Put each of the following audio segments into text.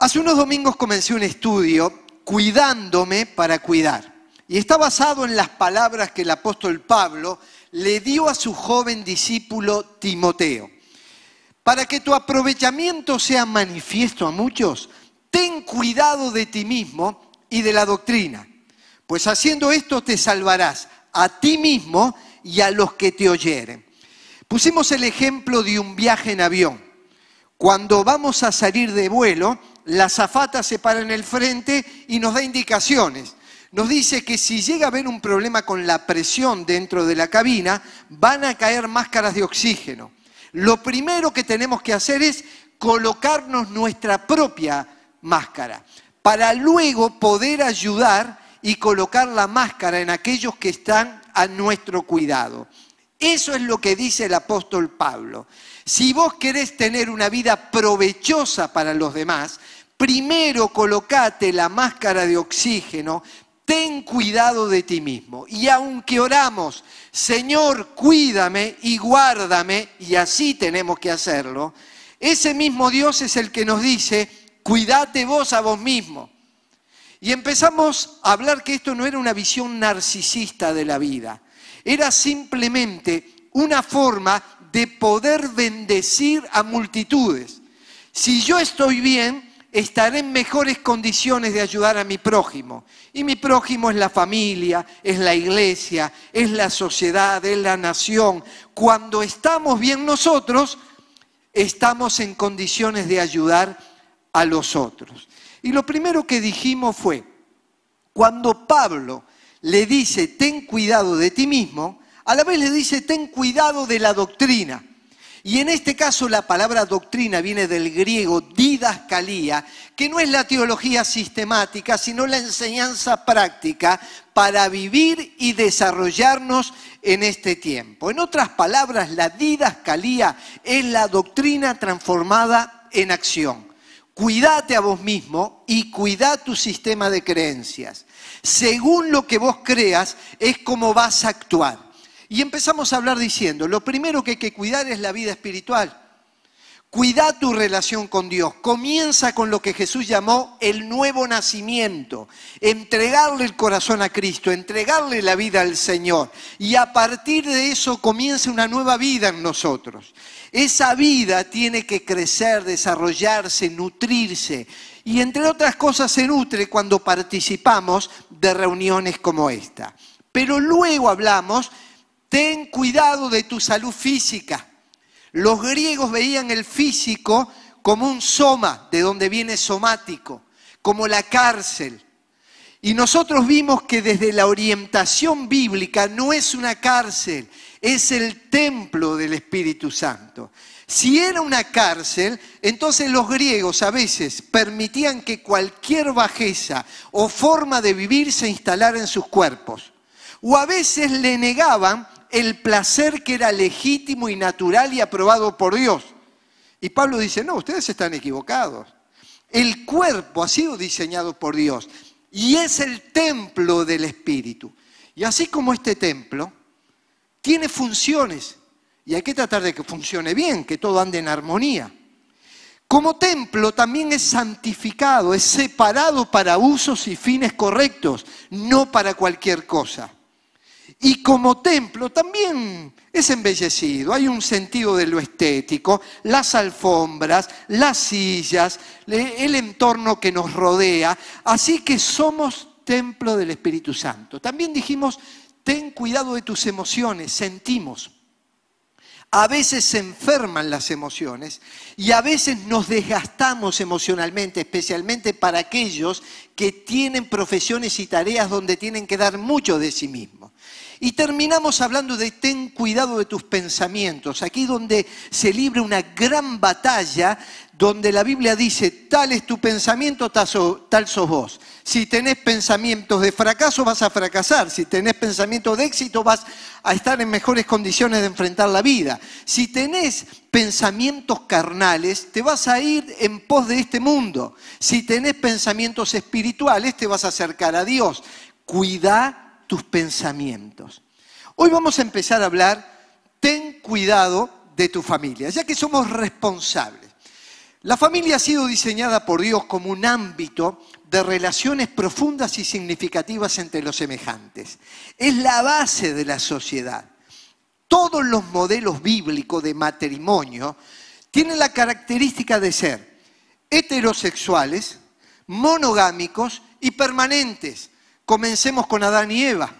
Hace unos domingos comencé un estudio, Cuidándome para cuidar, y está basado en las palabras que el apóstol Pablo le dio a su joven discípulo Timoteo. Para que tu aprovechamiento sea manifiesto a muchos, ten cuidado de ti mismo y de la doctrina, pues haciendo esto te salvarás a ti mismo y a los que te oyeren. Pusimos el ejemplo de un viaje en avión. Cuando vamos a salir de vuelo, la zafata se para en el frente y nos da indicaciones. Nos dice que si llega a haber un problema con la presión dentro de la cabina, van a caer máscaras de oxígeno. Lo primero que tenemos que hacer es colocarnos nuestra propia máscara para luego poder ayudar y colocar la máscara en aquellos que están a nuestro cuidado. Eso es lo que dice el apóstol Pablo. Si vos querés tener una vida provechosa para los demás, primero colocate la máscara de oxígeno, ten cuidado de ti mismo. Y aunque oramos, Señor, cuídame y guárdame, y así tenemos que hacerlo, ese mismo Dios es el que nos dice, cuídate vos a vos mismo. Y empezamos a hablar que esto no era una visión narcisista de la vida, era simplemente una forma de poder bendecir a multitudes. Si yo estoy bien, estaré en mejores condiciones de ayudar a mi prójimo. Y mi prójimo es la familia, es la iglesia, es la sociedad, es la nación. Cuando estamos bien nosotros, estamos en condiciones de ayudar a los otros. Y lo primero que dijimos fue, cuando Pablo le dice, ten cuidado de ti mismo, a la vez le dice, ten cuidado de la doctrina. Y en este caso la palabra doctrina viene del griego didascalía, que no es la teología sistemática, sino la enseñanza práctica para vivir y desarrollarnos en este tiempo. En otras palabras, la didascalía es la doctrina transformada en acción. Cuídate a vos mismo y cuida tu sistema de creencias. Según lo que vos creas, es como vas a actuar. Y empezamos a hablar diciendo, lo primero que hay que cuidar es la vida espiritual. Cuida tu relación con Dios. Comienza con lo que Jesús llamó el nuevo nacimiento. Entregarle el corazón a Cristo, entregarle la vida al Señor. Y a partir de eso comienza una nueva vida en nosotros. Esa vida tiene que crecer, desarrollarse, nutrirse. Y entre otras cosas se nutre cuando participamos de reuniones como esta. Pero luego hablamos ten cuidado de tu salud física. Los griegos veían el físico como un soma, de donde viene somático, como la cárcel. Y nosotros vimos que desde la orientación bíblica no es una cárcel, es el templo del Espíritu Santo. Si era una cárcel, entonces los griegos a veces permitían que cualquier bajeza o forma de vivir se instalara en sus cuerpos. O a veces le negaban el placer que era legítimo y natural y aprobado por Dios. Y Pablo dice, no, ustedes están equivocados. El cuerpo ha sido diseñado por Dios y es el templo del Espíritu. Y así como este templo tiene funciones y hay que tratar de que funcione bien, que todo ande en armonía. Como templo también es santificado, es separado para usos y fines correctos, no para cualquier cosa. Y como templo también es embellecido, hay un sentido de lo estético, las alfombras, las sillas, el entorno que nos rodea, así que somos templo del Espíritu Santo. También dijimos, ten cuidado de tus emociones, sentimos. A veces se enferman las emociones y a veces nos desgastamos emocionalmente, especialmente para aquellos que tienen profesiones y tareas donde tienen que dar mucho de sí mismos. Y terminamos hablando de ten cuidado de tus pensamientos, aquí donde se libra una gran batalla, donde la Biblia dice, tal es tu pensamiento, tal sos vos. Si tenés pensamientos de fracaso, vas a fracasar. Si tenés pensamientos de éxito, vas a estar en mejores condiciones de enfrentar la vida. Si tenés pensamientos carnales, te vas a ir en pos de este mundo. Si tenés pensamientos espirituales, te vas a acercar a Dios. Cuida tus pensamientos. Hoy vamos a empezar a hablar, ten cuidado de tu familia, ya que somos responsables. La familia ha sido diseñada por Dios como un ámbito de relaciones profundas y significativas entre los semejantes. Es la base de la sociedad. Todos los modelos bíblicos de matrimonio tienen la característica de ser heterosexuales, monogámicos y permanentes. Comencemos con Adán y Eva.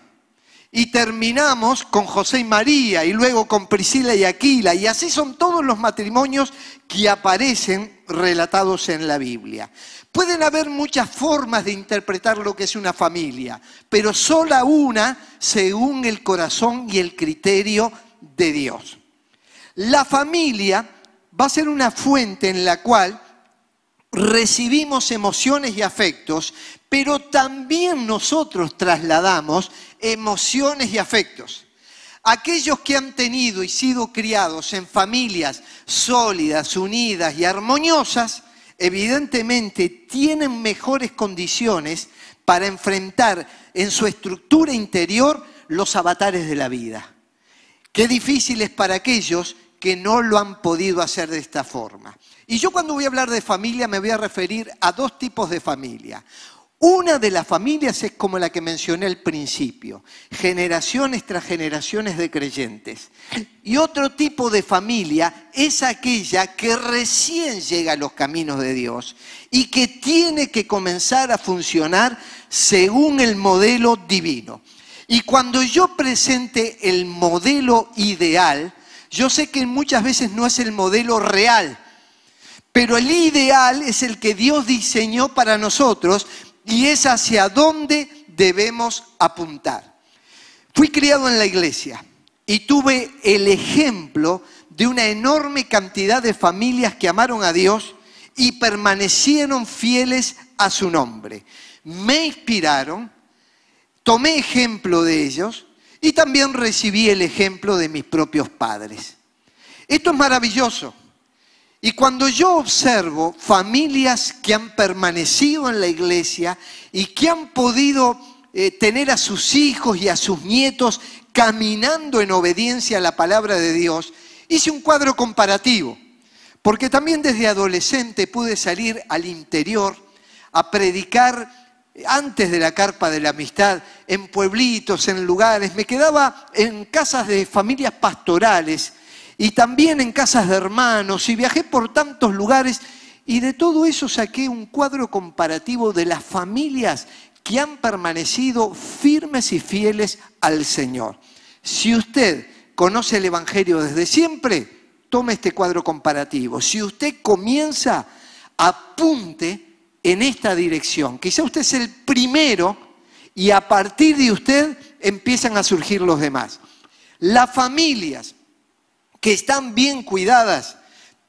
Y terminamos con José y María y luego con Priscila y Aquila. Y así son todos los matrimonios que aparecen relatados en la Biblia. Pueden haber muchas formas de interpretar lo que es una familia, pero sola una según el corazón y el criterio de Dios. La familia va a ser una fuente en la cual recibimos emociones y afectos, pero también nosotros trasladamos emociones y afectos. Aquellos que han tenido y sido criados en familias sólidas, unidas y armoniosas, evidentemente tienen mejores condiciones para enfrentar en su estructura interior los avatares de la vida. Qué difícil es para aquellos que no lo han podido hacer de esta forma. Y yo cuando voy a hablar de familia me voy a referir a dos tipos de familia. Una de las familias es como la que mencioné al principio, generaciones tras generaciones de creyentes. Y otro tipo de familia es aquella que recién llega a los caminos de Dios y que tiene que comenzar a funcionar según el modelo divino. Y cuando yo presente el modelo ideal, yo sé que muchas veces no es el modelo real, pero el ideal es el que Dios diseñó para nosotros y es hacia dónde debemos apuntar. Fui criado en la iglesia y tuve el ejemplo de una enorme cantidad de familias que amaron a Dios y permanecieron fieles a su nombre. Me inspiraron, tomé ejemplo de ellos y también recibí el ejemplo de mis propios padres. Esto es maravilloso. Y cuando yo observo familias que han permanecido en la iglesia y que han podido eh, tener a sus hijos y a sus nietos caminando en obediencia a la palabra de Dios, hice un cuadro comparativo. Porque también desde adolescente pude salir al interior a predicar antes de la carpa de la amistad, en pueblitos, en lugares, me quedaba en casas de familias pastorales y también en casas de hermanos y viajé por tantos lugares y de todo eso saqué un cuadro comparativo de las familias que han permanecido firmes y fieles al Señor. Si usted conoce el Evangelio desde siempre, tome este cuadro comparativo. Si usted comienza, apunte en esta dirección. Quizá usted es el primero y a partir de usted empiezan a surgir los demás. Las familias que están bien cuidadas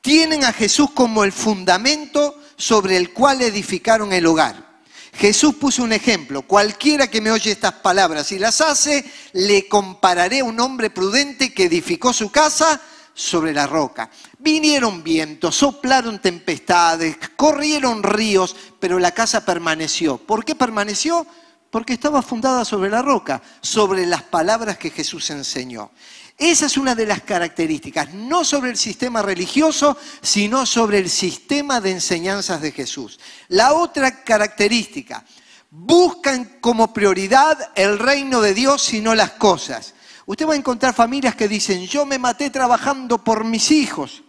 tienen a Jesús como el fundamento sobre el cual edificaron el hogar. Jesús puso un ejemplo, cualquiera que me oye estas palabras y las hace, le compararé a un hombre prudente que edificó su casa sobre la roca. Vinieron vientos, soplaron tempestades, corrieron ríos, pero la casa permaneció. ¿Por qué permaneció? Porque estaba fundada sobre la roca, sobre las palabras que Jesús enseñó. Esa es una de las características, no sobre el sistema religioso, sino sobre el sistema de enseñanzas de Jesús. La otra característica, buscan como prioridad el reino de Dios y no las cosas. Usted va a encontrar familias que dicen, yo me maté trabajando por mis hijos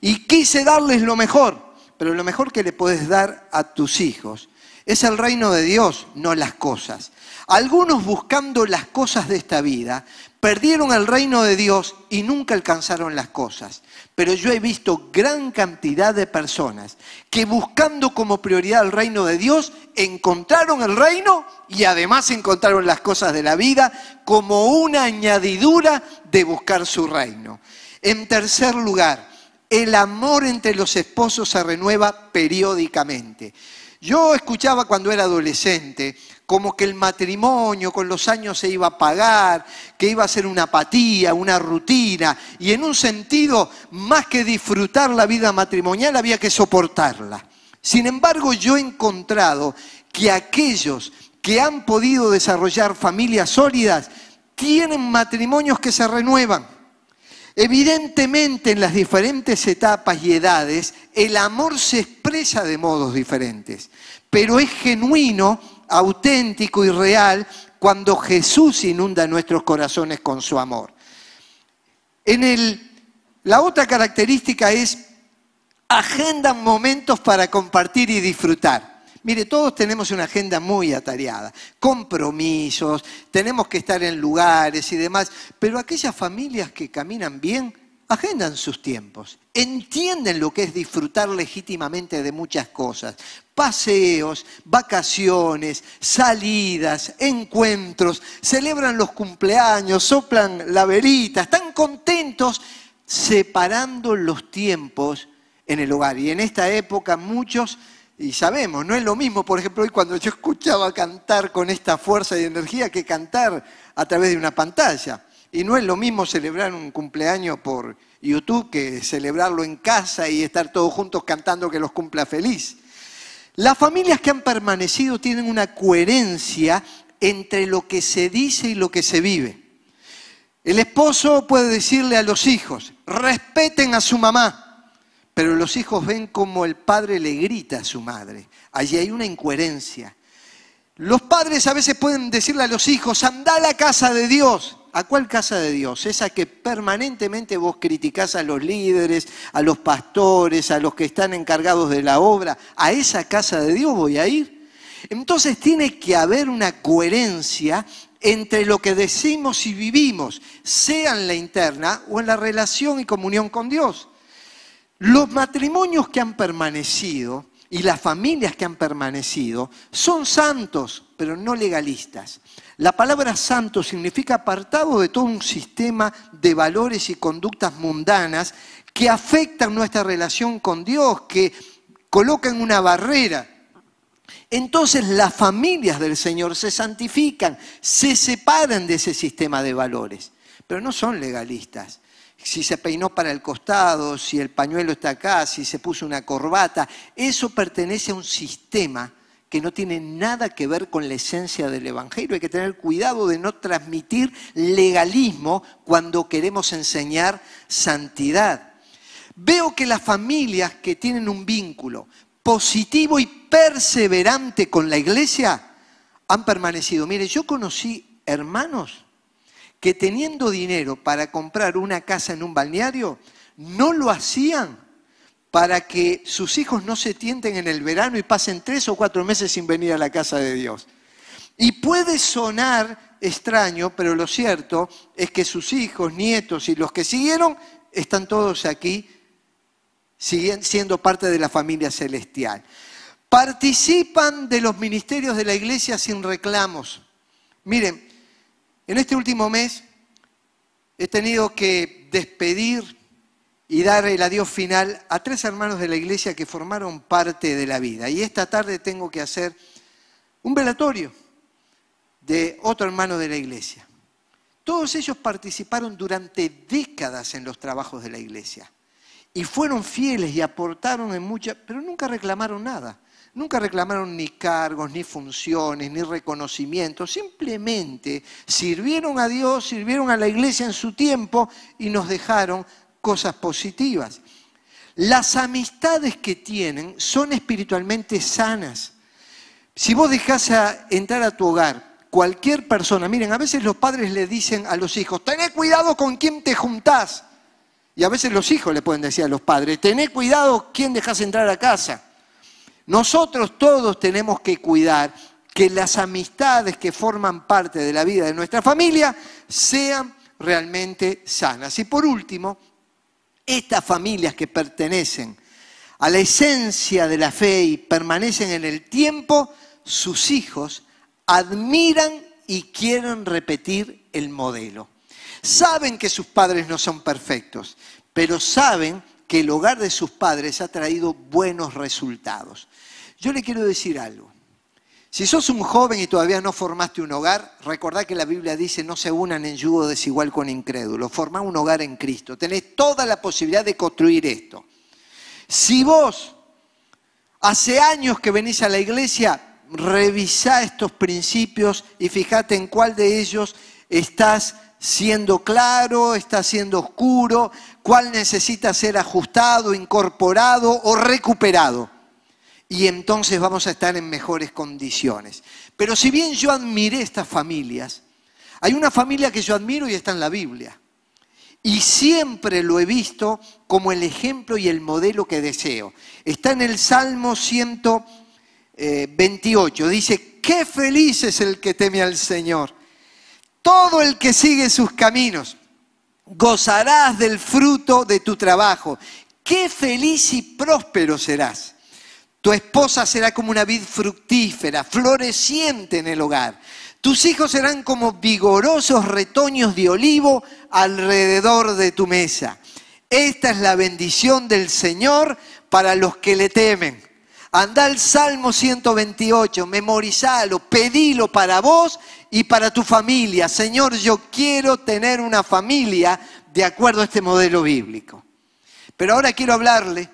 y quise darles lo mejor, pero lo mejor que le puedes dar a tus hijos es el reino de Dios, no las cosas. Algunos buscando las cosas de esta vida perdieron el reino de Dios y nunca alcanzaron las cosas. Pero yo he visto gran cantidad de personas que buscando como prioridad el reino de Dios, encontraron el reino y además encontraron las cosas de la vida como una añadidura de buscar su reino. En tercer lugar, el amor entre los esposos se renueva periódicamente. Yo escuchaba cuando era adolescente como que el matrimonio con los años se iba a pagar, que iba a ser una apatía, una rutina, y en un sentido, más que disfrutar la vida matrimonial, había que soportarla. Sin embargo, yo he encontrado que aquellos que han podido desarrollar familias sólidas tienen matrimonios que se renuevan. Evidentemente en las diferentes etapas y edades el amor se expresa de modos diferentes, pero es genuino, auténtico y real cuando Jesús inunda nuestros corazones con su amor. En el, la otra característica es agendan momentos para compartir y disfrutar. Mire, todos tenemos una agenda muy atareada, compromisos, tenemos que estar en lugares y demás, pero aquellas familias que caminan bien, agendan sus tiempos, entienden lo que es disfrutar legítimamente de muchas cosas, paseos, vacaciones, salidas, encuentros, celebran los cumpleaños, soplan la verita, están contentos separando los tiempos en el hogar. Y en esta época muchos y sabemos, no es lo mismo, por ejemplo, hoy cuando yo escuchaba cantar con esta fuerza y energía que cantar a través de una pantalla. Y no es lo mismo celebrar un cumpleaños por YouTube que celebrarlo en casa y estar todos juntos cantando que los cumpla feliz. Las familias que han permanecido tienen una coherencia entre lo que se dice y lo que se vive. El esposo puede decirle a los hijos, respeten a su mamá, pero los hijos ven como el padre le grita a su madre. Allí hay una incoherencia. Los padres a veces pueden decirle a los hijos, anda a la casa de Dios. ¿A cuál casa de Dios? Esa que permanentemente vos criticás a los líderes, a los pastores, a los que están encargados de la obra. ¿A esa casa de Dios voy a ir? Entonces tiene que haber una coherencia entre lo que decimos y vivimos, sea en la interna o en la relación y comunión con Dios. Los matrimonios que han permanecido y las familias que han permanecido son santos, pero no legalistas. La palabra santo significa apartado de todo un sistema de valores y conductas mundanas que afectan nuestra relación con Dios, que colocan una barrera. Entonces las familias del Señor se santifican, se separan de ese sistema de valores, pero no son legalistas si se peinó para el costado, si el pañuelo está acá, si se puso una corbata, eso pertenece a un sistema que no tiene nada que ver con la esencia del Evangelio. Hay que tener cuidado de no transmitir legalismo cuando queremos enseñar santidad. Veo que las familias que tienen un vínculo positivo y perseverante con la iglesia han permanecido. Mire, yo conocí hermanos que teniendo dinero para comprar una casa en un balneario, no lo hacían para que sus hijos no se tienten en el verano y pasen tres o cuatro meses sin venir a la casa de Dios. Y puede sonar extraño, pero lo cierto es que sus hijos, nietos y los que siguieron están todos aquí siendo parte de la familia celestial. Participan de los ministerios de la iglesia sin reclamos. Miren, en este último mes he tenido que despedir y dar el adiós final a tres hermanos de la iglesia que formaron parte de la vida. Y esta tarde tengo que hacer un velatorio de otro hermano de la iglesia. Todos ellos participaron durante décadas en los trabajos de la iglesia y fueron fieles y aportaron en muchas, pero nunca reclamaron nada. Nunca reclamaron ni cargos, ni funciones, ni reconocimiento. Simplemente sirvieron a Dios, sirvieron a la iglesia en su tiempo y nos dejaron cosas positivas. Las amistades que tienen son espiritualmente sanas. Si vos dejás entrar a tu hogar cualquier persona, miren, a veces los padres le dicen a los hijos, tené cuidado con quién te juntás. Y a veces los hijos le pueden decir a los padres, tené cuidado quién dejas entrar a casa. Nosotros todos tenemos que cuidar que las amistades que forman parte de la vida de nuestra familia sean realmente sanas. Y por último, estas familias que pertenecen a la esencia de la fe y permanecen en el tiempo, sus hijos admiran y quieren repetir el modelo. Saben que sus padres no son perfectos, pero saben que el hogar de sus padres ha traído buenos resultados. Yo le quiero decir algo. Si sos un joven y todavía no formaste un hogar, recordá que la Biblia dice no se unan en yugo desigual con incrédulos, formá un hogar en Cristo. Tenés toda la posibilidad de construir esto. Si vos hace años que venís a la iglesia, revisá estos principios y fíjate en cuál de ellos estás siendo claro, está siendo oscuro, cuál necesita ser ajustado, incorporado o recuperado. Y entonces vamos a estar en mejores condiciones. Pero si bien yo admiré estas familias, hay una familia que yo admiro y está en la Biblia. Y siempre lo he visto como el ejemplo y el modelo que deseo. Está en el Salmo 128. Dice, qué feliz es el que teme al Señor todo el que sigue sus caminos. Gozarás del fruto de tu trabajo. Qué feliz y próspero serás. Tu esposa será como una vid fructífera, floreciente en el hogar. Tus hijos serán como vigorosos retoños de olivo alrededor de tu mesa. Esta es la bendición del Señor para los que le temen. Anda al Salmo 128, memorizalo, pedilo para vos y para tu familia. Señor, yo quiero tener una familia de acuerdo a este modelo bíblico. Pero ahora quiero hablarle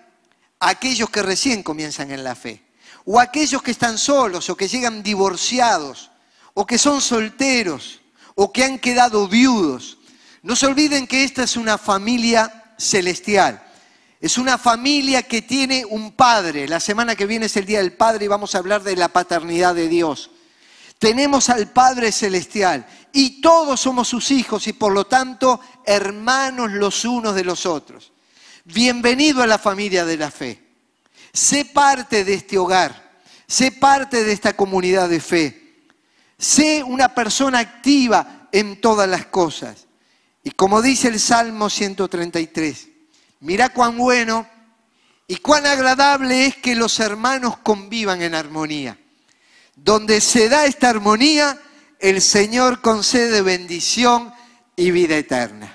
a aquellos que recién comienzan en la fe, o a aquellos que están solos, o que llegan divorciados, o que son solteros, o que han quedado viudos. No se olviden que esta es una familia celestial. Es una familia que tiene un padre. La semana que viene es el Día del Padre y vamos a hablar de la paternidad de Dios. Tenemos al Padre Celestial y todos somos sus hijos y por lo tanto hermanos los unos de los otros. Bienvenido a la familia de la fe. Sé parte de este hogar, sé parte de esta comunidad de fe. Sé una persona activa en todas las cosas. Y como dice el Salmo 133, mira cuán bueno y cuán agradable es que los hermanos convivan en armonía. Donde se da esta armonía, el Señor concede bendición y vida eterna.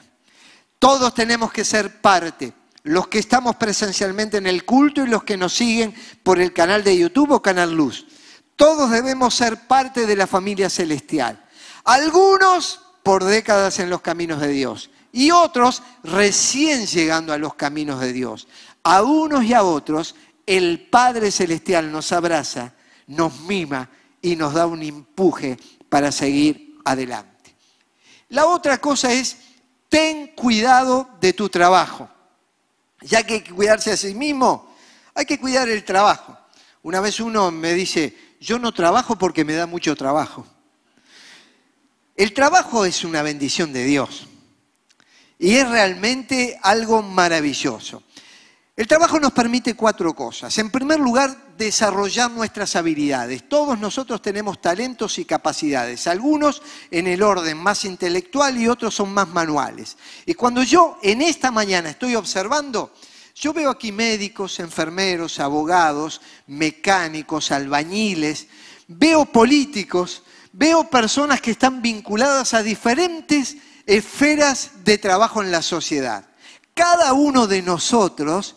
Todos tenemos que ser parte, los que estamos presencialmente en el culto y los que nos siguen por el canal de YouTube o Canal Luz. Todos debemos ser parte de la familia celestial. Algunos por décadas en los caminos de Dios y otros recién llegando a los caminos de Dios. A unos y a otros el Padre Celestial nos abraza nos mima y nos da un empuje para seguir adelante. La otra cosa es, ten cuidado de tu trabajo. Ya que hay que cuidarse a sí mismo, hay que cuidar el trabajo. Una vez uno me dice, yo no trabajo porque me da mucho trabajo. El trabajo es una bendición de Dios y es realmente algo maravilloso. El trabajo nos permite cuatro cosas. En primer lugar, desarrollar nuestras habilidades. Todos nosotros tenemos talentos y capacidades, algunos en el orden más intelectual y otros son más manuales. Y cuando yo en esta mañana estoy observando, yo veo aquí médicos, enfermeros, abogados, mecánicos, albañiles, veo políticos, veo personas que están vinculadas a diferentes esferas de trabajo en la sociedad. Cada uno de nosotros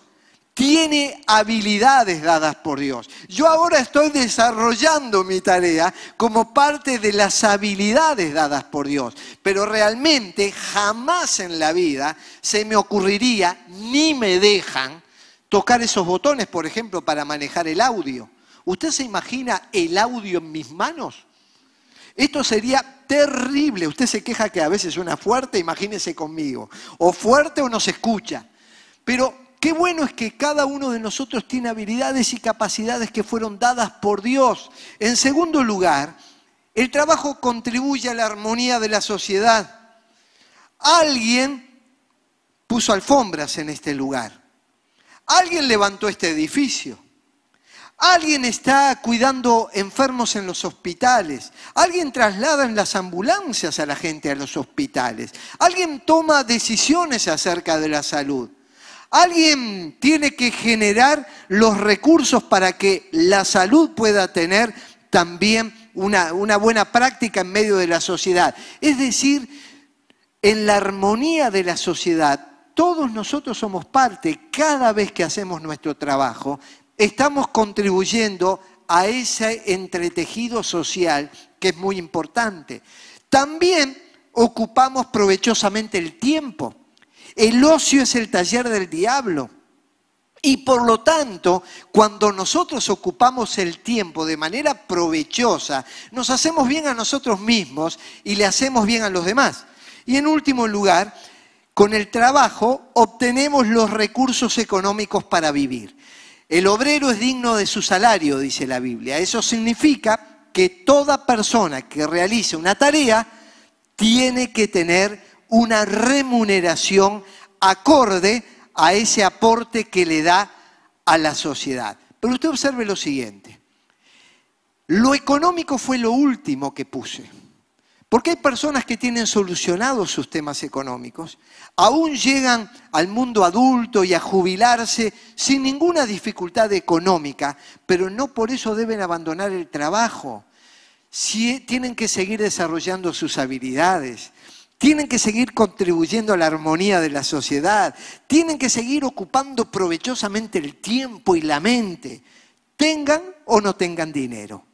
tiene habilidades dadas por Dios. Yo ahora estoy desarrollando mi tarea como parte de las habilidades dadas por Dios, pero realmente jamás en la vida se me ocurriría, ni me dejan, tocar esos botones, por ejemplo, para manejar el audio. ¿Usted se imagina el audio en mis manos? Esto sería terrible. Usted se queja que a veces suena fuerte, imagínese conmigo. O fuerte o no se escucha. Pero Qué bueno es que cada uno de nosotros tiene habilidades y capacidades que fueron dadas por Dios. En segundo lugar, el trabajo contribuye a la armonía de la sociedad. Alguien puso alfombras en este lugar. Alguien levantó este edificio. Alguien está cuidando enfermos en los hospitales. Alguien traslada en las ambulancias a la gente a los hospitales. Alguien toma decisiones acerca de la salud. Alguien tiene que generar los recursos para que la salud pueda tener también una, buena práctica en medio de la sociedad. Es decir, en la armonía de la sociedad, todos nosotros somos parte, cada vez que hacemos nuestro trabajo, estamos contribuyendo a ese entretejido social que es muy importante. También ocupamos provechosamente el tiempo. El ocio es el taller del diablo. Y por lo tanto, cuando nosotros ocupamos el tiempo de manera provechosa, nos hacemos bien a nosotros mismos y le hacemos bien a los demás. Y en último lugar, con el trabajo obtenemos los recursos económicos para vivir. El obrero es digno de su salario, dice la Biblia. Eso significa que toda persona que realice una tarea tiene que tener una remuneración acorde a ese aporte que le da a la sociedad. Pero usted observe lo siguiente. Lo económico fue lo último que puse. Porque hay personas que tienen solucionados sus temas económicos, aún llegan al mundo adulto y a jubilarse sin ninguna dificultad económica, pero no por eso deben abandonar el trabajo. Si, tienen que seguir desarrollando sus habilidades, tienen que seguir contribuyendo a la armonía de la sociedad, tienen que seguir ocupando provechosamente el tiempo y la mente, tengan o no tengan dinero.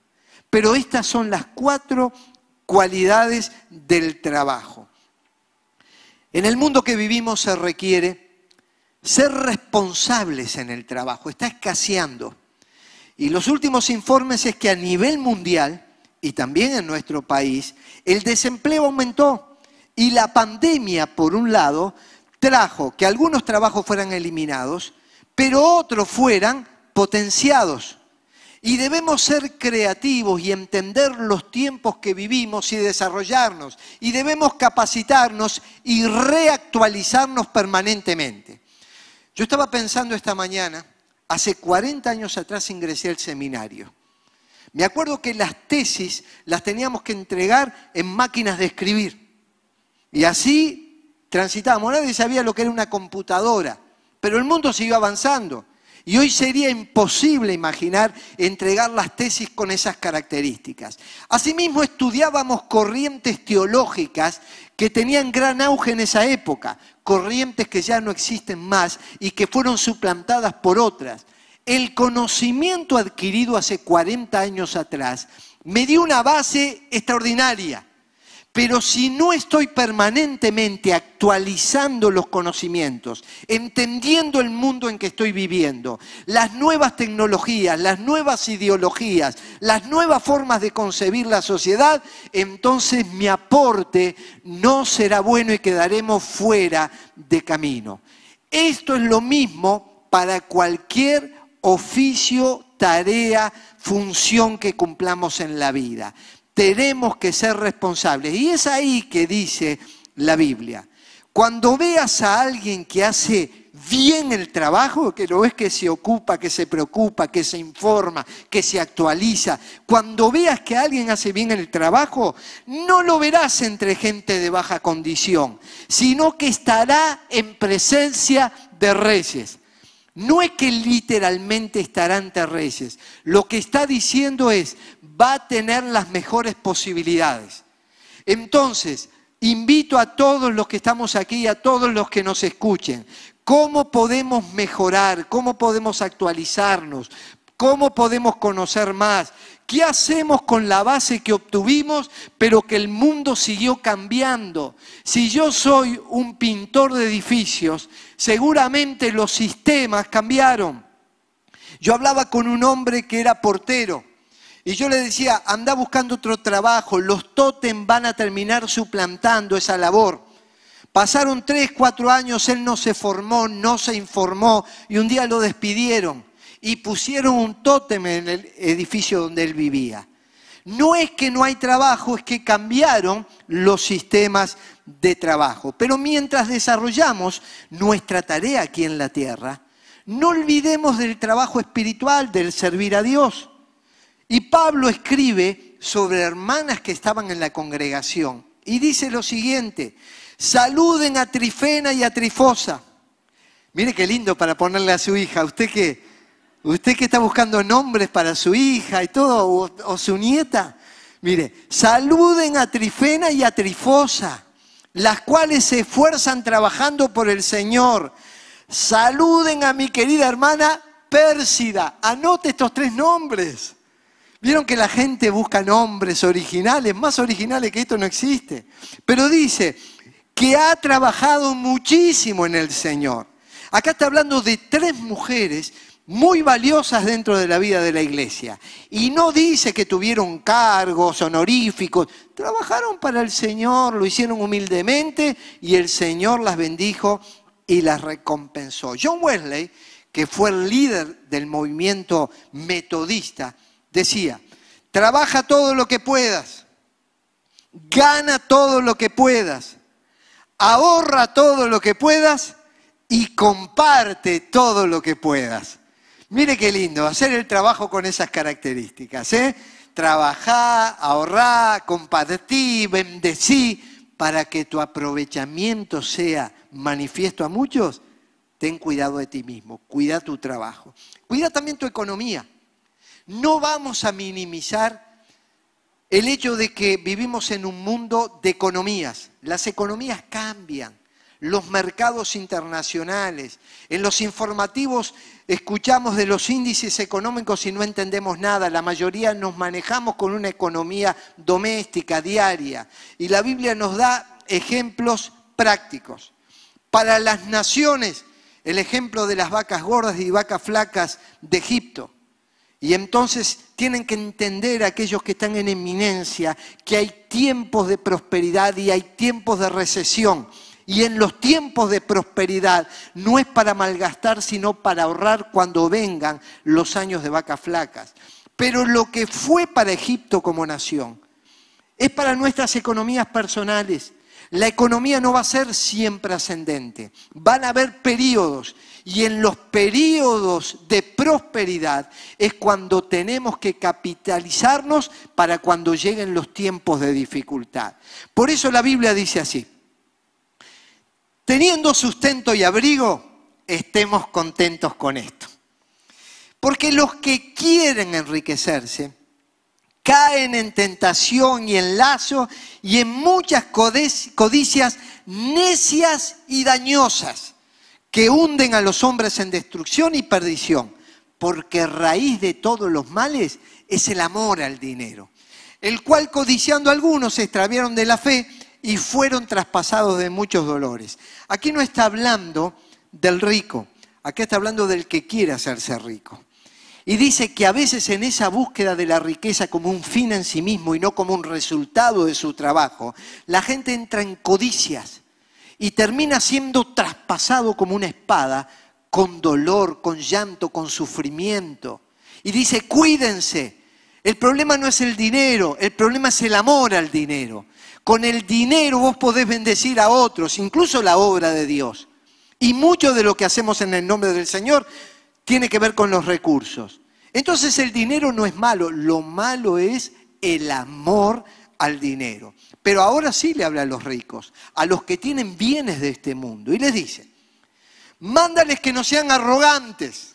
Pero estas son las cuatro cualidades del trabajo. En el mundo que vivimos se requiere ser responsables en el trabajo, está escaseando. Y los últimos informes es que a nivel mundial y también en nuestro país, el desempleo aumentó y la pandemia, por un lado, trajo que algunos trabajos fueran eliminados, pero otros fueran potenciados. Y debemos ser creativos y entender los tiempos que vivimos y desarrollarnos. Y debemos capacitarnos y reactualizarnos permanentemente. Yo estaba pensando esta mañana, hace 40 años atrás ingresé al seminario. Me acuerdo que las tesis las teníamos que entregar en máquinas de escribir. Y así transitábamos. Nadie sabía lo que era una computadora. Pero el mundo siguió avanzando. Y hoy sería imposible imaginar entregar las tesis con esas características. Asimismo, estudiábamos corrientes teológicas que tenían gran auge en esa época, corrientes que ya no existen más y que fueron suplantadas por otras. El conocimiento adquirido hace 40 años atrás me dio una base extraordinaria pero si no estoy permanentemente actualizando los conocimientos, entendiendo el mundo en que estoy viviendo, las nuevas tecnologías, las nuevas ideologías, las nuevas formas de concebir la sociedad, entonces mi aporte no será bueno y quedaremos fuera de camino. Esto es lo mismo para cualquier oficio, tarea, función que cumplamos en la vida tenemos que ser responsables. Y es ahí que dice la Biblia. Cuando veas a alguien que hace bien el trabajo, que lo ves que se ocupa, que se preocupa, que se informa, que se actualiza, cuando veas que alguien hace bien el trabajo, no lo verás entre gente de baja condición, sino que estará en presencia de reyes. No es que literalmente estará ante reyes, lo que está diciendo es, va a tener las mejores posibilidades. Entonces, invito a todos los que estamos aquí y a todos los que nos escuchen, ¿cómo podemos mejorar? ¿Cómo podemos actualizarnos? ¿Cómo podemos conocer más? ¿Qué hacemos con la base que obtuvimos, pero que el mundo siguió cambiando? Si yo soy un pintor de edificios, seguramente los sistemas cambiaron. Yo hablaba con un hombre que era portero y yo le decía, anda buscando otro trabajo, los totem van a terminar suplantando esa labor. Pasaron tres, cuatro años, él no se formó, no se informó y un día lo despidieron y pusieron un tótem en el edificio donde él vivía. No es que no hay trabajo, es que cambiaron los sistemas de trabajo. Pero mientras desarrollamos nuestra tarea aquí en la tierra, no olvidemos del trabajo espiritual, del servir a Dios. Y Pablo escribe sobre hermanas que estaban en la congregación y dice lo siguiente, saluden a Trifena y a Trifosa. Mire qué lindo para ponerle a su hija. Usted que, usted que está buscando nombres para su hija y todo, o, o su nieta. Mire, saluden a Trifena y a Trifosa, las cuales se esfuerzan trabajando por el Señor. Saluden a mi querida hermana Pérsida. Anote estos tres nombres. Vieron que la gente busca nombres originales, más originales que esto no existe. Pero dice que ha trabajado muchísimo en el Señor. Acá está hablando de tres mujeres muy valiosas dentro de la vida de la iglesia. Y no dice que tuvieron cargos honoríficos, trabajaron para el Señor, lo hicieron humildemente y el Señor las bendijo y las recompensó. John Wesley, que fue el líder del movimiento metodista, decía, trabaja todo lo que puedas, gana todo lo que puedas, ahorra todo lo que puedas y comparte todo lo que puedas. Mire qué lindo, hacer el trabajo con esas características. ¿eh? Trabajar, ahorrar, compartir, bendecir, para que tu aprovechamiento sea manifiesto a muchos. Ten cuidado de ti mismo, cuida tu trabajo, cuida también tu economía. No vamos a minimizar el hecho de que vivimos en un mundo de economías. Las economías cambian los mercados internacionales. En los informativos escuchamos de los índices económicos y no entendemos nada. La mayoría nos manejamos con una economía doméstica, diaria. Y la Biblia nos da ejemplos prácticos. Para las naciones, el ejemplo de las vacas gordas y vacas flacas de Egipto. Y entonces tienen que entender aquellos que están en eminencia que hay tiempos de prosperidad y hay tiempos de recesión. Y en los tiempos de prosperidad no es para malgastar, sino para ahorrar cuando vengan los años de vacas flacas. Pero lo que fue para Egipto como nación es para nuestras economías personales. La economía no va a ser siempre ascendente. Van a haber periodos. Y en los periodos de prosperidad es cuando tenemos que capitalizarnos para cuando lleguen los tiempos de dificultad. Por eso la Biblia dice así. Teniendo sustento y abrigo, estemos contentos con esto. Porque los que quieren enriquecerse caen en tentación y en lazo y en muchas codicias necias y dañosas que hunden a los hombres en destrucción y perdición. Porque raíz de todos los males es el amor al dinero, el cual codiciando algunos se extraviaron de la fe y fueron traspasados de muchos dolores. Aquí no está hablando del rico, aquí está hablando del que quiere hacerse rico. Y dice que a veces en esa búsqueda de la riqueza como un fin en sí mismo y no como un resultado de su trabajo, la gente entra en codicias y termina siendo traspasado como una espada con dolor, con llanto, con sufrimiento. Y dice, cuídense, el problema no es el dinero, el problema es el amor al dinero. Con el dinero vos podés bendecir a otros, incluso la obra de Dios. Y mucho de lo que hacemos en el nombre del Señor tiene que ver con los recursos. Entonces el dinero no es malo, lo malo es el amor al dinero. Pero ahora sí le habla a los ricos, a los que tienen bienes de este mundo, y les dice, mándales que no sean arrogantes.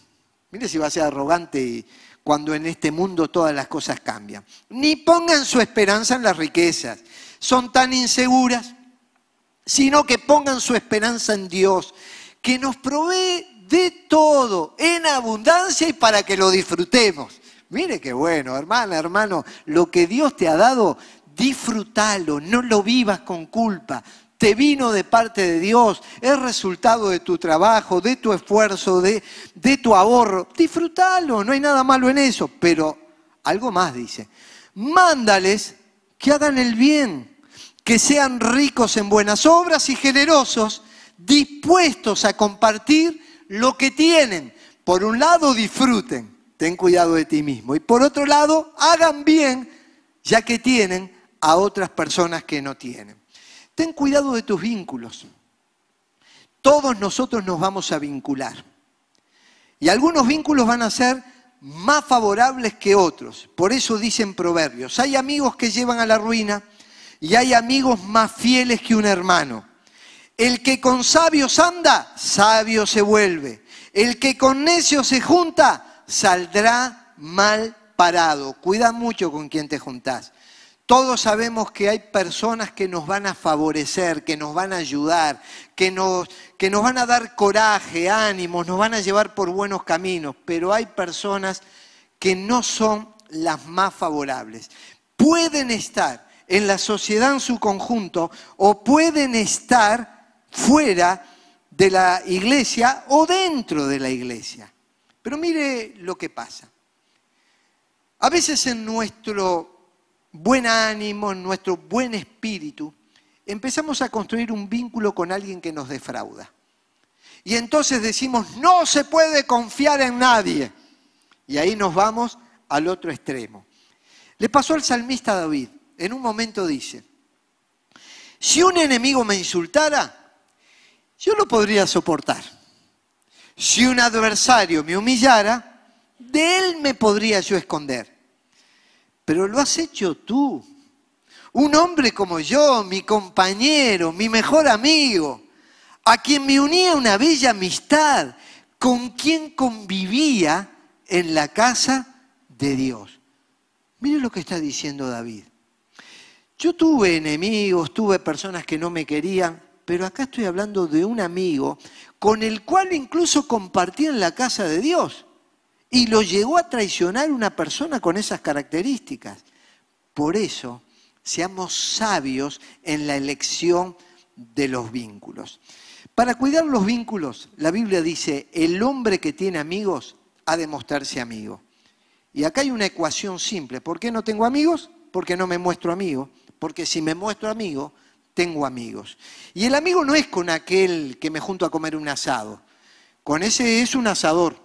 Mire si va a ser arrogante cuando en este mundo todas las cosas cambian. Ni pongan su esperanza en las riquezas, son tan inseguras, sino que pongan su esperanza en Dios, que nos provee de todo, en abundancia y para que lo disfrutemos. Mire qué bueno, hermana, hermano, lo que Dios te ha dado, disfrútalo, no lo vivas con culpa. Te vino de parte de Dios, es resultado de tu trabajo, de tu esfuerzo, de, tu ahorro. Disfrútalo, no hay nada malo en eso, pero algo más dice. Mándales que hagan el bien, que sean ricos en buenas obras y generosos, dispuestos a compartir lo que tienen. Por un lado, disfruten, ten cuidado de ti mismo. Y por otro lado, hagan bien, ya que tienen a otras personas que no tienen. Ten cuidado de tus vínculos. Todos nosotros nos vamos a vincular. Y algunos vínculos van a ser más favorables que otros. Por eso dicen proverbios, hay amigos que llevan a la ruina y hay amigos más fieles que un hermano. El que con sabios anda, sabio se vuelve. El que con necios se junta, saldrá mal parado. Cuida mucho con quien te juntás. Todos sabemos que hay personas que nos van a favorecer, que nos van a ayudar, que nos, que nos van a dar coraje, ánimos, nos van a llevar por buenos caminos, pero hay personas que no son las más favorables. Pueden estar en la sociedad en su conjunto o pueden estar fuera de la iglesia o dentro de la iglesia. Pero mire lo que pasa. A veces en nuestro buen ánimo, nuestro buen espíritu, empezamos a construir un vínculo con alguien que nos defrauda. Y entonces decimos, no se puede confiar en nadie. Y ahí nos vamos al otro extremo. Le pasó al salmista David. En un momento dice, si un enemigo me insultara, yo lo podría soportar. Si un adversario me humillara, de él me podría yo esconder. Pero lo has hecho tú. Un hombre como yo, mi compañero, mi mejor amigo, a quien me unía una bella amistad, con quien convivía en la casa de Dios. Mire lo que está diciendo David. Yo tuve enemigos, tuve personas que no me querían, pero acá estoy hablando de un amigo con el cual incluso compartía en la casa de Dios. Y lo llegó a traicionar una persona con esas características. Por eso, seamos sabios en la elección de los vínculos. Para cuidar los vínculos, la Biblia dice, el hombre que tiene amigos ha de mostrarse amigo. Y acá hay una ecuación simple. ¿Por qué no tengo amigos? Porque no me muestro amigo. Porque si me muestro amigo, tengo amigos. Y el amigo no es con aquel que me junto a comer un asado. Con ese es un asador.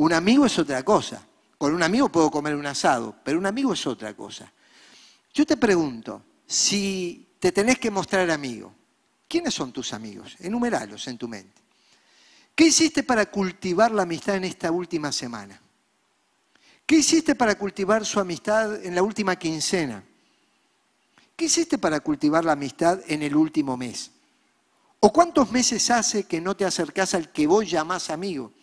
Un amigo es otra cosa. Con un amigo puedo comer un asado, pero un amigo es otra cosa. Yo te pregunto, si te tenés que mostrar amigo, ¿quiénes son tus amigos? Enumeralos en tu mente. ¿Qué hiciste para cultivar la amistad en esta última semana? ¿Qué hiciste para cultivar su amistad en la última quincena? ¿Qué hiciste para cultivar la amistad en el último mes? ¿O cuántos meses hace que no te acercás al que vos llamás amigo?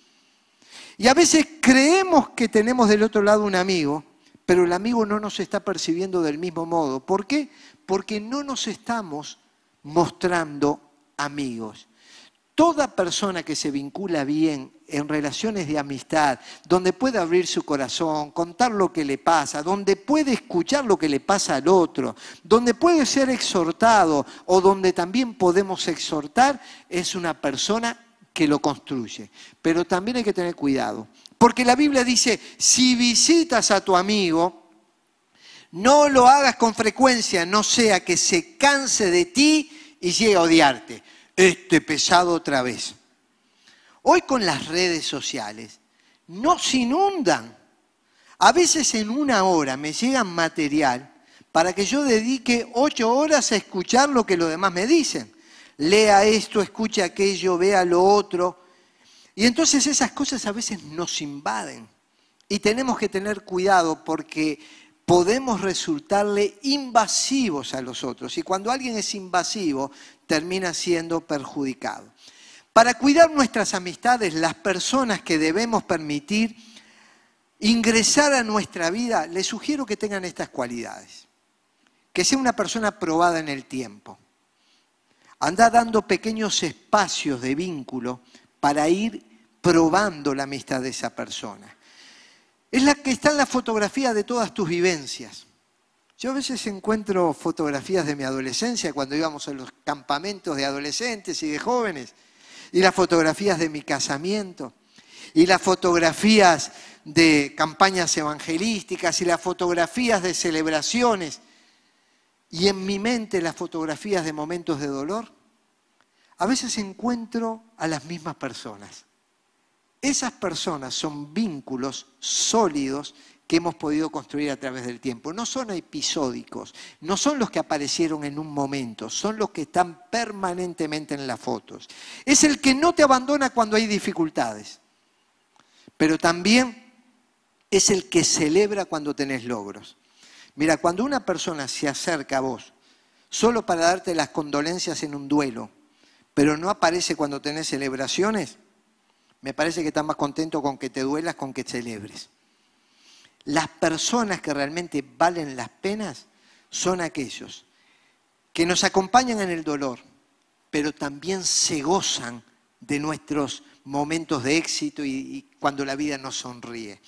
Y a veces creemos que tenemos del otro lado un amigo, pero el amigo no nos está percibiendo del mismo modo. ¿Por qué? Porque no nos estamos mostrando amigos. Toda persona que se vincula bien en relaciones de amistad, donde puede abrir su corazón, contar lo que le pasa, donde puede escuchar lo que le pasa al otro, donde puede ser exhortado o donde también podemos exhortar, es una persona que lo construye. Pero también hay que tener cuidado, porque la Biblia dice, si visitas a tu amigo, no lo hagas con frecuencia, no sea que se canse de ti y llegue a odiarte. Este pesado otra vez. Hoy con las redes sociales nos inundan. A veces en una hora me llegan material para que yo dedique ocho horas a escuchar lo que los demás me dicen lea esto, escuche aquello, vea lo otro. Y entonces esas cosas a veces nos invaden. Y tenemos que tener cuidado porque podemos resultarle invasivos a los otros. Y cuando alguien es invasivo, termina siendo perjudicado. Para cuidar nuestras amistades, las personas que debemos permitir ingresar a nuestra vida, les sugiero que tengan estas cualidades. Que sea una persona probada en el tiempo Anda dando pequeños espacios de vínculo para ir probando la amistad de esa persona. Es la que está en la fotografía de todas tus vivencias. Yo a veces encuentro fotografías de mi adolescencia cuando íbamos a los campamentos de adolescentes y de jóvenes, y las fotografías de mi casamiento, y las fotografías de campañas evangelísticas, y las fotografías de celebraciones y en mi mente las fotografías de momentos de dolor, a veces encuentro a las mismas personas. Esas personas son vínculos sólidos que hemos podido construir a través del tiempo. No son episódicos, no son los que aparecieron en un momento, son los que están permanentemente en las fotos. Es el que no te abandona cuando hay dificultades, pero también es el que celebra cuando tenés logros. Mira, cuando una persona se acerca a vos solo para darte las condolencias en un duelo, pero no aparece cuando tenés celebraciones, me parece que está más contento con que te duelas, con que celebres. Las personas que realmente valen las penas son aquellos que nos acompañan en el dolor, pero también se gozan de nuestros momentos de éxito y cuando la vida nos sonríe.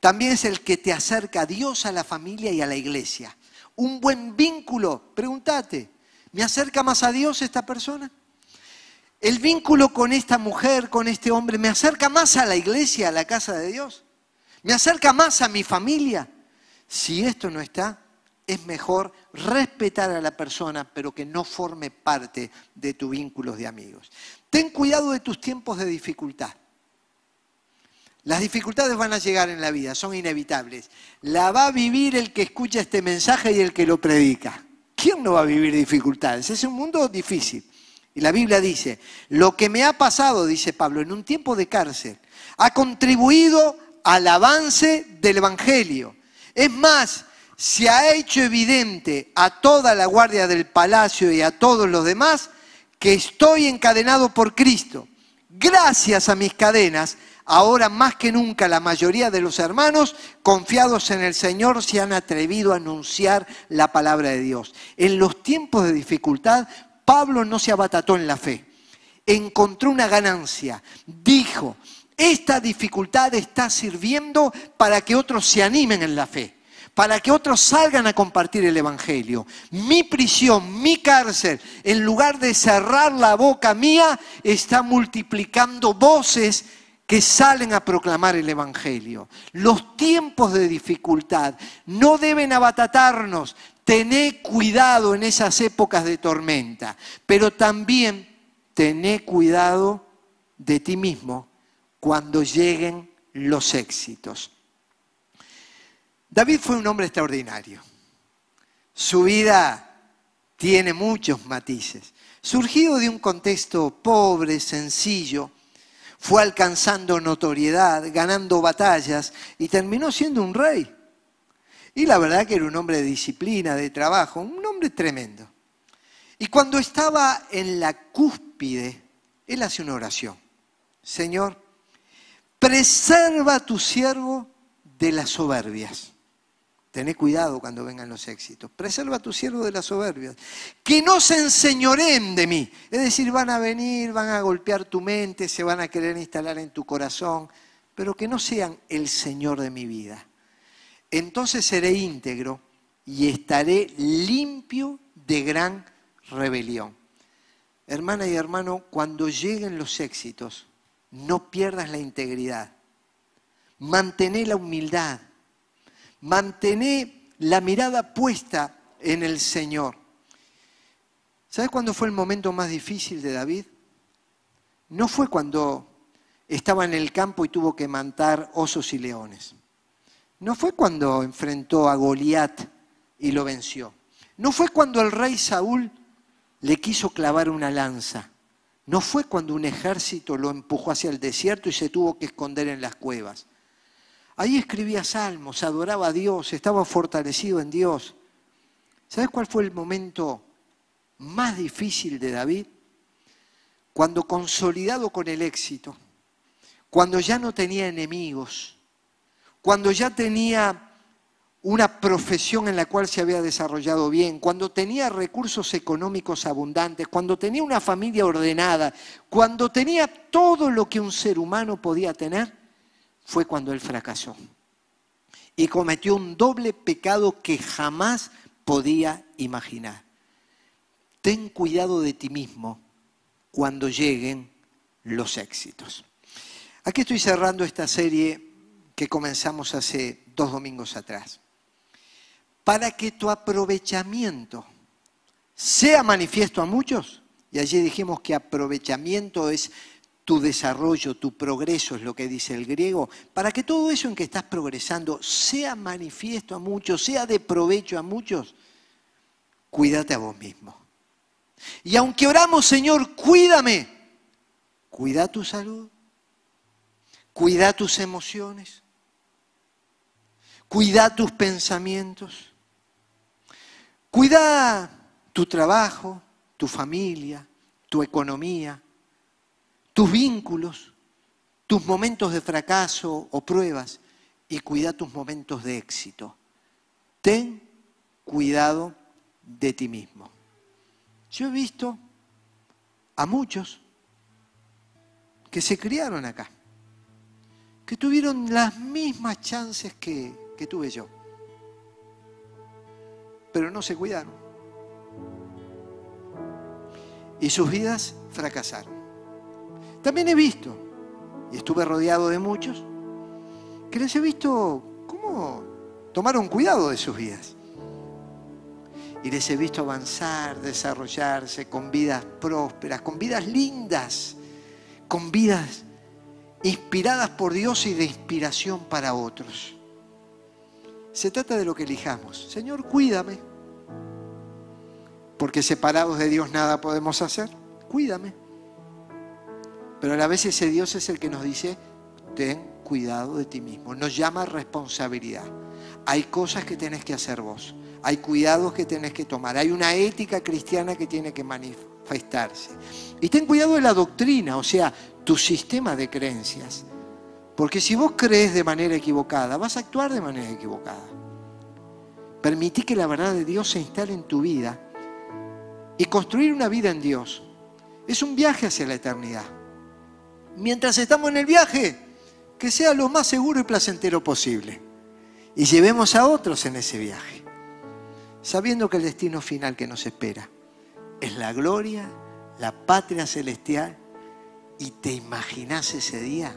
También es el que te acerca a Dios, a la familia y a la iglesia. Un buen vínculo, pregúntate, ¿me acerca más a Dios esta persona? el vínculo con esta mujer, con este hombre, me acerca más a la iglesia, a la casa de Dios. Me acerca más a mi familia. Si esto no está, es mejor respetar a la persona, pero que no forme parte de tus vínculos de amigos. Ten cuidado de tus tiempos de dificultad. Las dificultades van a llegar en la vida, son inevitables. La va a vivir el que escucha este mensaje y el que lo predica. ¿Quién no va a vivir dificultades? Es un mundo difícil. Y la Biblia dice, lo que me ha pasado, dice Pablo, en un tiempo de cárcel, ha contribuido al avance del Evangelio. Es más, se ha hecho evidente a toda la guardia del palacio y a todos los demás que estoy encadenado por Cristo. Gracias a mis cadenas, ahora más que nunca la mayoría de los hermanos confiados en el Señor se han atrevido a anunciar la palabra de Dios. En los tiempos de dificultad, Pablo no se abatató en la fe. Encontró una ganancia. Dijo, esta dificultad está sirviendo para que otros se animen en la fe para que otros salgan a compartir el Evangelio. Mi prisión, mi cárcel, en lugar de cerrar la boca mía, está multiplicando voces que salen a proclamar el Evangelio. Los tiempos de dificultad no deben abatatarnos. Tené cuidado en esas épocas de tormenta, pero también tené cuidado de ti mismo cuando lleguen los éxitos. David fue un hombre extraordinario. Su vida tiene muchos matices. Surgido de un contexto pobre, sencillo, fue alcanzando notoriedad, ganando batallas y terminó siendo un rey. Y la verdad que era un hombre de disciplina, de trabajo, un hombre tremendo. Y cuando estaba en la cúspide, él hace una oración. Señor, preserva a tu siervo de las soberbias. Tené cuidado cuando vengan los éxitos. Preserva a tu siervo de las soberbias. Que no se enseñoreen de mí. Es decir, van a venir, van a golpear tu mente, se van a querer instalar en tu corazón, pero que no sean el Señor de mi vida. Entonces seré íntegro y estaré limpio de gran rebelión. Hermana y hermano, cuando lleguen los éxitos, no pierdas la integridad. Mantené la humildad Mantené la mirada puesta en el Señor. ¿Sabes cuándo fue el momento más difícil de David? No fue cuando estaba en el campo y tuvo que matar osos y leones. No fue cuando enfrentó a Goliat y lo venció. No fue cuando el rey Saúl le quiso clavar una lanza. No fue cuando un ejército lo empujó hacia el desierto y se tuvo que esconder en las cuevas. Ahí escribía salmos, adoraba a Dios, estaba fortalecido en Dios. ¿Sabes cuál fue el momento más difícil de David? Cuando consolidado con el éxito, cuando ya no tenía enemigos, cuando ya tenía una profesión en la cual se había desarrollado bien, cuando tenía recursos económicos abundantes, cuando tenía una familia ordenada, cuando tenía todo lo que un ser humano podía tener, fue cuando él fracasó. Y cometió un doble pecado que jamás podía imaginar. Ten cuidado de ti mismo cuando lleguen los éxitos. Aquí estoy cerrando esta serie que comenzamos hace dos domingos atrás. Para que tu aprovechamiento sea manifiesto a muchos, y allí dijimos que aprovechamiento es tu desarrollo, tu progreso, es lo que dice el griego, para que todo eso en que estás progresando sea manifiesto a muchos, sea de provecho a muchos, cuídate a vos mismo. Y aunque oramos, Señor, cuídame, cuida tu salud, cuida tus emociones, cuida tus pensamientos, cuida tu trabajo, tu familia, tu economía tus vínculos, tus momentos de fracaso o pruebas y cuida tus momentos de éxito. Ten cuidado de ti mismo. Yo he visto a muchos que se criaron acá, que tuvieron las mismas chances que, que tuve yo, pero no se cuidaron. Y sus vidas fracasaron. También he visto, y estuve rodeado de muchos, que les he visto cómo tomaron cuidado de sus vidas. Y les he visto avanzar, desarrollarse con vidas prósperas, con vidas lindas, con vidas inspiradas por Dios y de inspiración para otros. Se trata de lo que elijamos. Señor, cuídame. Porque separados de Dios nada podemos hacer. Cuídame. Pero a la vez ese Dios es el que nos dice, ten cuidado de ti mismo. Nos llama responsabilidad. Hay cosas que tenés que hacer vos. Hay cuidados que tenés que tomar. Hay una ética cristiana que tiene que manifestarse. Y ten cuidado de la doctrina, o sea, tu sistema de creencias. Porque si vos crees de manera equivocada, vas a actuar de manera equivocada. Permití que la verdad de Dios se instale en tu vida y construir una vida en Dios. Es un viaje hacia la eternidad. Mientras estamos en el viaje, que sea lo más seguro y placentero posible. Y llevemos a otros en ese viaje, sabiendo que el destino final que nos espera es la gloria, la patria celestial. ¿Y te imaginas ese día?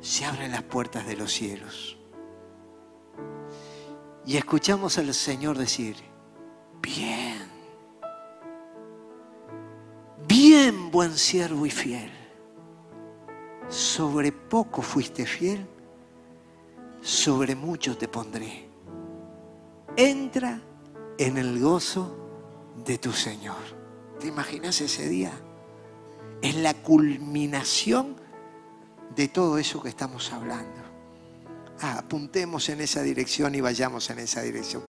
se abren las puertas de los cielos. Y escuchamos al Señor decir, bien, bien buen siervo y fiel, sobre poco fuiste fiel, sobre mucho te pondré. Entra en el gozo de tu Señor. ¿Te imaginas ese día? Es la culminación de todo eso que estamos hablando. Ah, apuntemos en esa dirección y vayamos en esa dirección.